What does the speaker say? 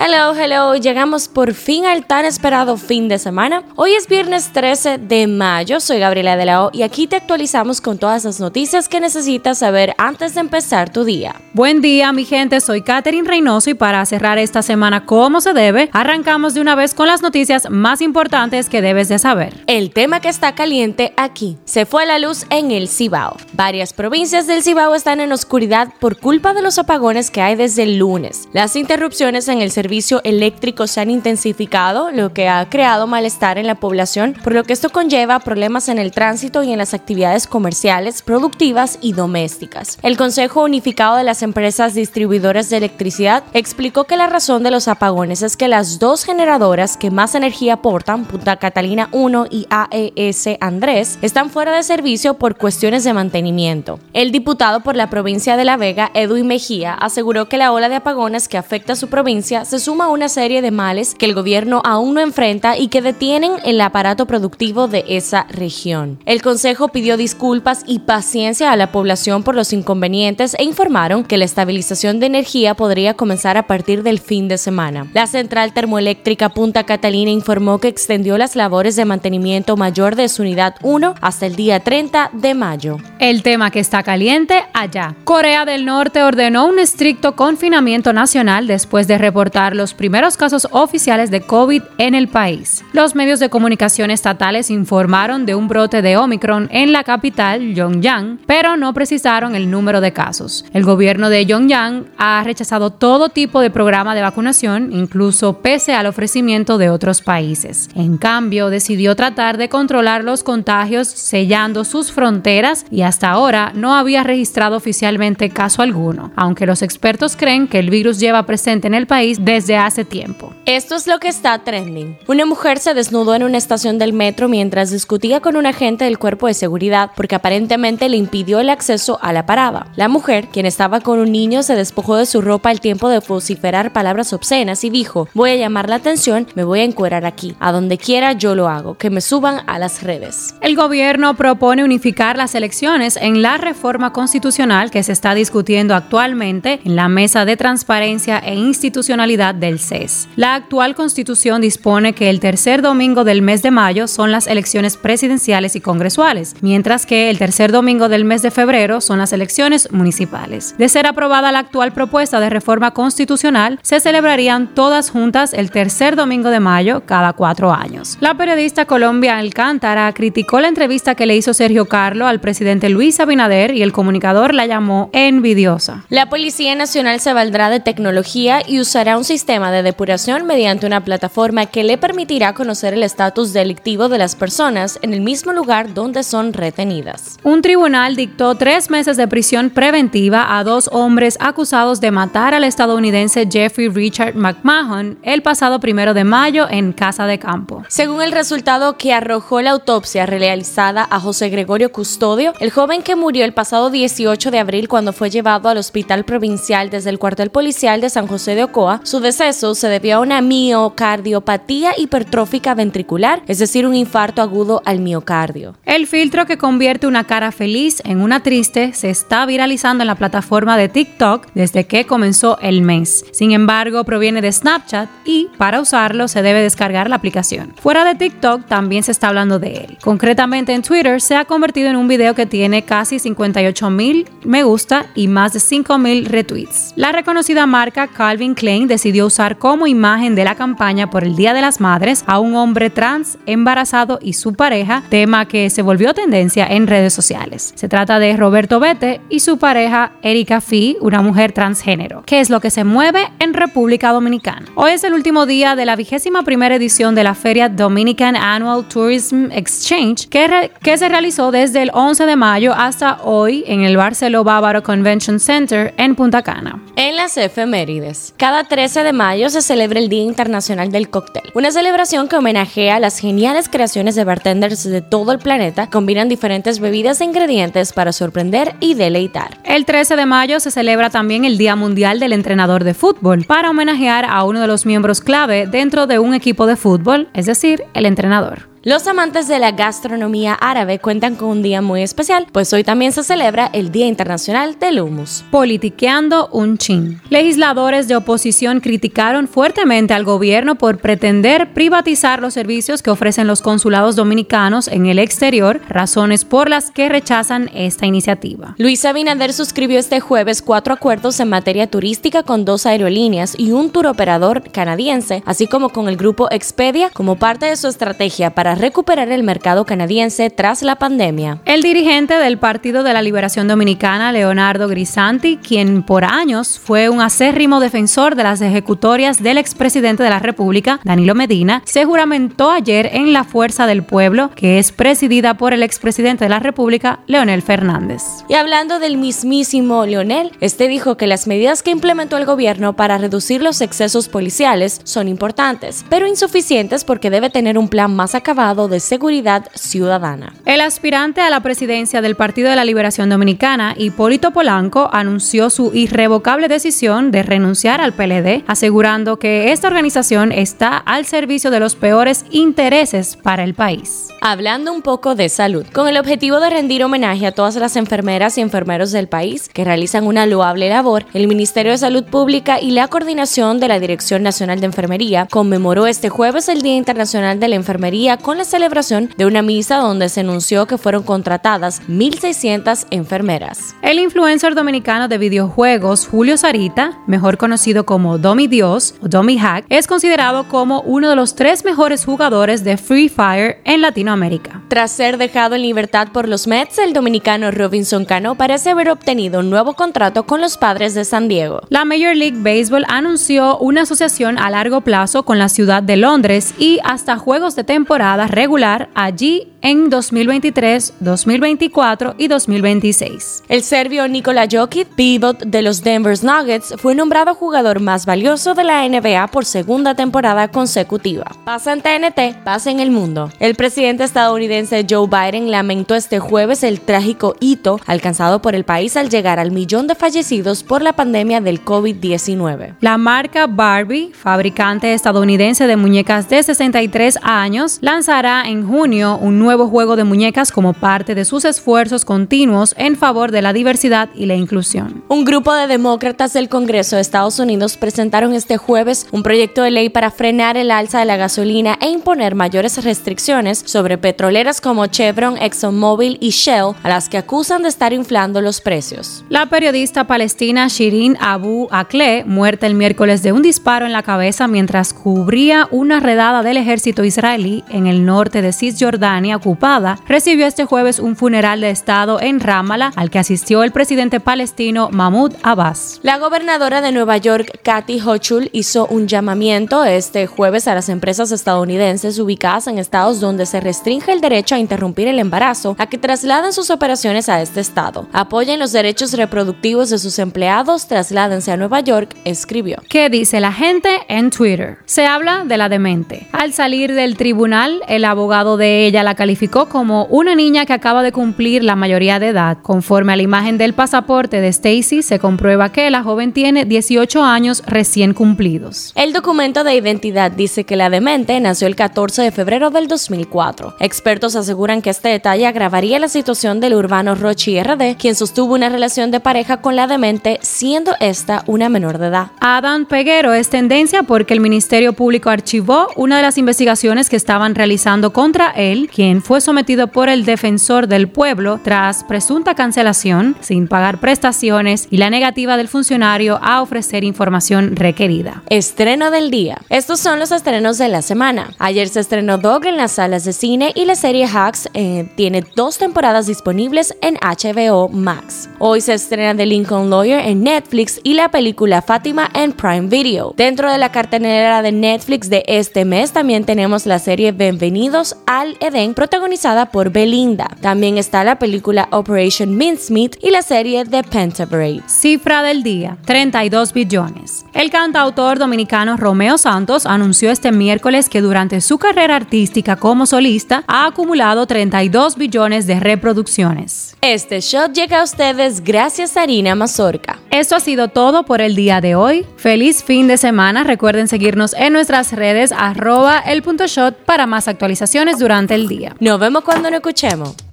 Hello, hello, llegamos por fin al tan esperado fin de semana. Hoy es viernes 13 de mayo, soy Gabriela de la O y aquí te actualizamos con todas las noticias que necesitas saber antes de empezar tu día. Buen día mi gente, soy Katherine Reynoso y para cerrar esta semana como se debe, arrancamos de una vez con las noticias más importantes que debes de saber. El tema que está caliente aquí, se fue la luz en el Cibao. Varias provincias del Cibao están en oscuridad por culpa de los apagones que hay desde el lunes. Las interrupciones en el servicio servicio eléctrico se han intensificado, lo que ha creado malestar en la población, por lo que esto conlleva problemas en el tránsito y en las actividades comerciales, productivas y domésticas. El Consejo Unificado de las Empresas Distribuidoras de Electricidad explicó que la razón de los apagones es que las dos generadoras que más energía aportan, Punta Catalina 1 y AES Andrés, están fuera de servicio por cuestiones de mantenimiento. El diputado por la provincia de La Vega, Edwin Mejía, aseguró que la ola de apagones que afecta a su provincia se suma una serie de males que el gobierno aún no enfrenta y que detienen el aparato productivo de esa región. El Consejo pidió disculpas y paciencia a la población por los inconvenientes e informaron que la estabilización de energía podría comenzar a partir del fin de semana. La central termoeléctrica Punta Catalina informó que extendió las labores de mantenimiento mayor de su unidad 1 hasta el día 30 de mayo. El tema que está caliente allá. Corea del Norte ordenó un estricto confinamiento nacional después de reportar los primeros casos oficiales de COVID en el país. Los medios de comunicación estatales informaron de un brote de Omicron en la capital, Pyongyang, pero no precisaron el número de casos. El gobierno de Pyongyang ha rechazado todo tipo de programa de vacunación, incluso pese al ofrecimiento de otros países. En cambio, decidió tratar de controlar los contagios sellando sus fronteras y hasta ahora no había registrado oficialmente caso alguno, aunque los expertos creen que el virus lleva presente en el país desde desde hace tiempo. Esto es lo que está trending. Una mujer se desnudó en una estación del metro mientras discutía con un agente del cuerpo de seguridad porque aparentemente le impidió el acceso a la parada. La mujer, quien estaba con un niño, se despojó de su ropa al tiempo de vociferar palabras obscenas y dijo, voy a llamar la atención, me voy a encuerar aquí. A donde quiera yo lo hago, que me suban a las redes. El gobierno propone unificar las elecciones en la reforma constitucional que se está discutiendo actualmente en la Mesa de Transparencia e Institucionalidad del CES. La actual constitución dispone que el tercer domingo del mes de mayo son las elecciones presidenciales y congresuales, mientras que el tercer domingo del mes de febrero son las elecciones municipales. De ser aprobada la actual propuesta de reforma constitucional, se celebrarían todas juntas el tercer domingo de mayo cada cuatro años. La periodista Colombia Alcántara criticó la entrevista que le hizo Sergio Carlo al presidente Luis Abinader y el comunicador la llamó envidiosa. La Policía Nacional se valdrá de tecnología y usará un sistema de depuración mediante una plataforma que le permitirá conocer el estatus delictivo de las personas en el mismo lugar donde son retenidas. Un tribunal dictó tres meses de prisión preventiva a dos hombres acusados de matar al estadounidense Jeffrey Richard McMahon el pasado primero de mayo en Casa de Campo. Según el resultado que arrojó la autopsia realizada a José Gregorio Custodio, el joven que murió el pasado 18 de abril cuando fue llevado al hospital provincial desde el cuartel policial de San José de Ocoa, su deceso se debió a una miocardiopatía hipertrófica ventricular, es decir, un infarto agudo al miocardio. El filtro que convierte una cara feliz en una triste se está viralizando en la plataforma de TikTok desde que comenzó el mes. Sin embargo, proviene de Snapchat y para usarlo se debe descargar la aplicación. Fuera de TikTok también se está hablando de él. Concretamente en Twitter se ha convertido en un video que tiene casi 58 mil me gusta y más de 5 mil retweets. La reconocida marca Calvin Klein decidió usar como imagen de la campaña por el Día de las Madres a un hombre trans embarazado y su pareja, tema que se volvió tendencia en redes sociales. Se trata de Roberto Bete y su pareja Erika Fee, una mujer transgénero, que es lo que se mueve en República Dominicana. Hoy es el último día de la vigésima primera edición de la Feria Dominican Annual Tourism Exchange, que, que se realizó desde el 11 de mayo hasta hoy en el Barceló Bávaro Convention Center en Punta Cana. En las efemérides, cada 13 de mayo se celebra el Día Internacional del Cóctel, una celebración que homenajea las geniales creaciones de bartenders de todo el planeta, combinan diferentes bebidas e ingredientes para sorprender y deleitar. El 13 de mayo se celebra también el Día Mundial del Entrenador de Fútbol, para homenajear a uno de los miembros clave dentro de un equipo de fútbol, es decir, el entrenador. Los amantes de la gastronomía árabe cuentan con un día muy especial, pues hoy también se celebra el Día Internacional del Hummus. Politiqueando un chin. Legisladores de oposición criticaron fuertemente al gobierno por pretender privatizar los servicios que ofrecen los consulados dominicanos en el exterior, razones por las que rechazan esta iniciativa. Luis Abinader suscribió este jueves cuatro acuerdos en materia turística con dos aerolíneas y un tour operador canadiense, así como con el grupo Expedia como parte de su estrategia para recuperar el mercado canadiense tras la pandemia. El dirigente del Partido de la Liberación Dominicana, Leonardo Grisanti, quien por años fue un acérrimo defensor de las ejecutorias del expresidente de la República, Danilo Medina, se juramentó ayer en la Fuerza del Pueblo, que es presidida por el expresidente de la República, Leonel Fernández. Y hablando del mismísimo Leonel, este dijo que las medidas que implementó el gobierno para reducir los excesos policiales son importantes, pero insuficientes porque debe tener un plan más acabado de seguridad ciudadana. El aspirante a la presidencia del Partido de la Liberación Dominicana, Hipólito Polanco, anunció su irrevocable decisión de renunciar al PLD, asegurando que esta organización está al servicio de los peores intereses para el país. Hablando un poco de salud, con el objetivo de rendir homenaje a todas las enfermeras y enfermeros del país que realizan una loable labor, el Ministerio de Salud Pública y la coordinación de la Dirección Nacional de Enfermería conmemoró este jueves el Día Internacional de la Enfermería con la celebración de una misa donde se anunció que fueron contratadas 1.600 enfermeras. El influencer dominicano de videojuegos Julio Sarita, mejor conocido como Domi Dios o Domi Hack, es considerado como uno de los tres mejores jugadores de Free Fire en Latinoamérica. Tras ser dejado en libertad por los Mets, el dominicano Robinson Cano parece haber obtenido un nuevo contrato con los padres de San Diego. La Major League Baseball anunció una asociación a largo plazo con la ciudad de Londres y hasta juegos de temporada regular allí en 2023, 2024 y 2026. El serbio Nikola Jokic, pivot de los Denver Nuggets, fue nombrado jugador más valioso de la NBA por segunda temporada consecutiva. Pasa en TNT, pasa en el mundo. El presidente estadounidense Joe Biden lamentó este jueves el trágico hito alcanzado por el país al llegar al millón de fallecidos por la pandemia del COVID-19. La marca Barbie, fabricante estadounidense de muñecas de 63 años, lanzará en junio un nuevo juego de muñecas como parte de sus esfuerzos continuos en favor de la diversidad y la inclusión. Un grupo de demócratas del Congreso de Estados Unidos presentaron este jueves un proyecto de ley para frenar el alza de la gasolina e imponer mayores restricciones sobre petroleras como Chevron, ExxonMobil y Shell, a las que acusan de estar inflando los precios. La periodista palestina Shirin Abu Akleh, muerta el miércoles de un disparo en la cabeza mientras cubría una redada del ejército israelí en el norte de Cisjordania ocupada, recibió este jueves un funeral de Estado en Ramallah al que asistió el presidente palestino Mahmoud Abbas. La gobernadora de Nueva York, Kathy Hochul, hizo un llamamiento este jueves a las empresas estadounidenses ubicadas en estados donde se restringe el derecho a interrumpir el embarazo a que trasladen sus operaciones a este estado. Apoyen los derechos reproductivos de sus empleados, trasládense a Nueva York, escribió. ¿Qué dice la gente en Twitter? Se habla de la demente. Al salir del tribunal, el abogado de ella la calificó como una niña que acaba de cumplir la mayoría de edad. Conforme a la imagen del pasaporte de Stacy, se comprueba que la joven tiene 18 años recién cumplidos. El documento de identidad dice que la demente nació el 14 de febrero del 2004. Expertos aseguran que este detalle agravaría la situación del urbano Rochi RD, quien sostuvo una relación de pareja con la demente, siendo esta una menor de edad. Adam Peguero es tendencia porque el Ministerio Público archivó una de las investigaciones que estaban realizando contra él, quien fue sometido por el defensor del pueblo tras presunta cancelación, sin pagar prestaciones y la negativa del funcionario a ofrecer información requerida. Estreno del día. Estos son los estrenos de la semana. Ayer se estrenó Dog en las salas de cine y la serie Hacks eh, tiene dos temporadas disponibles en HBO Max. Hoy se estrena The Lincoln Lawyer en Netflix y la película Fátima en Prime Video. Dentro de la cartelera de Netflix de este mes también tenemos la serie Bienvenidos al Edén protagonizada por Belinda. También está la película Operation Mincemeat y la serie The Pentaverate. Cifra del día, 32 billones. El cantautor dominicano Romeo Santos anunció este miércoles que durante su carrera artística como solista ha acumulado 32 billones de reproducciones. Este shot llega a ustedes gracias a Harina Mazorca. Esto ha sido todo por el día de hoy. Feliz fin de semana. Recuerden seguirnos en nuestras redes arroba el punto shot para más actualizaciones durante el día. Nos vemos cuando nos escuchemos.